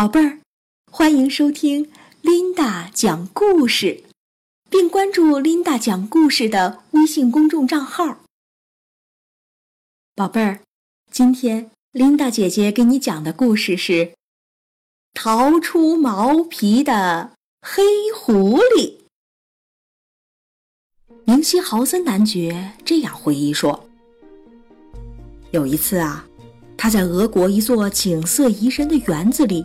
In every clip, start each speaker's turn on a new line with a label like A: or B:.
A: 宝贝儿，欢迎收听琳达讲故事，并关注琳达讲故事的微信公众账号。宝贝儿，今天琳达姐姐给你讲的故事是《逃出毛皮的黑狐狸》。明希豪森男爵这样回忆说：“有一次啊，他在俄国一座景色宜人的园子里，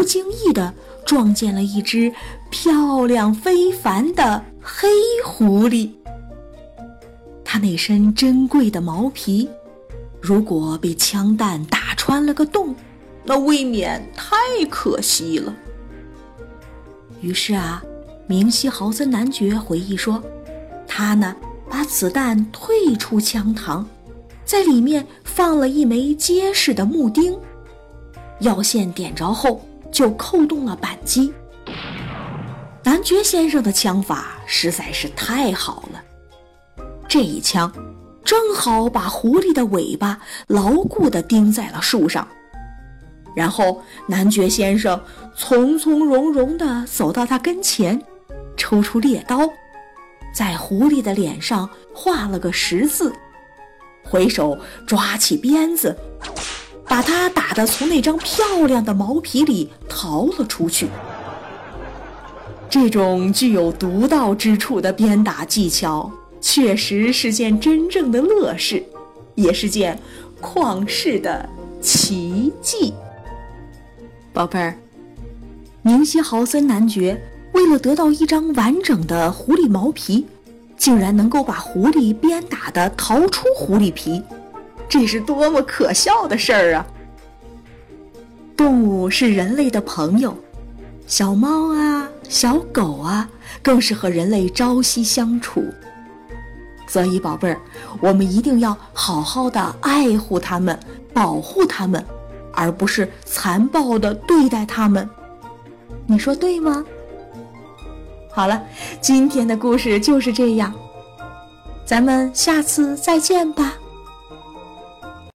A: 不经意地撞见了一只漂亮非凡的黑狐狸。它那身珍贵的毛皮，如果被枪弹打穿了个洞，那未免太可惜了。于是啊，明希豪森男爵回忆说。”他呢，把子弹退出枪膛，在里面放了一枚结实的木钉，药线点着后就扣动了扳机。男爵先生的枪法实在是太好了，这一枪正好把狐狸的尾巴牢固地钉在了树上。然后男爵先生从从容容地走到他跟前，抽出猎刀。在狐狸的脸上画了个十字，回手抓起鞭子，把它打得从那张漂亮的毛皮里逃了出去。这种具有独到之处的鞭打技巧，确实是件真正的乐事，也是件旷世的奇迹。宝贝儿，明西豪森男爵。为了得到一张完整的狐狸毛皮，竟然能够把狐狸鞭打的逃出狐狸皮，这是多么可笑的事儿啊！动物是人类的朋友，小猫啊、小狗啊，更是和人类朝夕相处。所以，宝贝儿，我们一定要好好的爱护它们，保护它们，而不是残暴的对待它们。你说对吗？好了，今天的故事就是这样，咱们下次再见吧。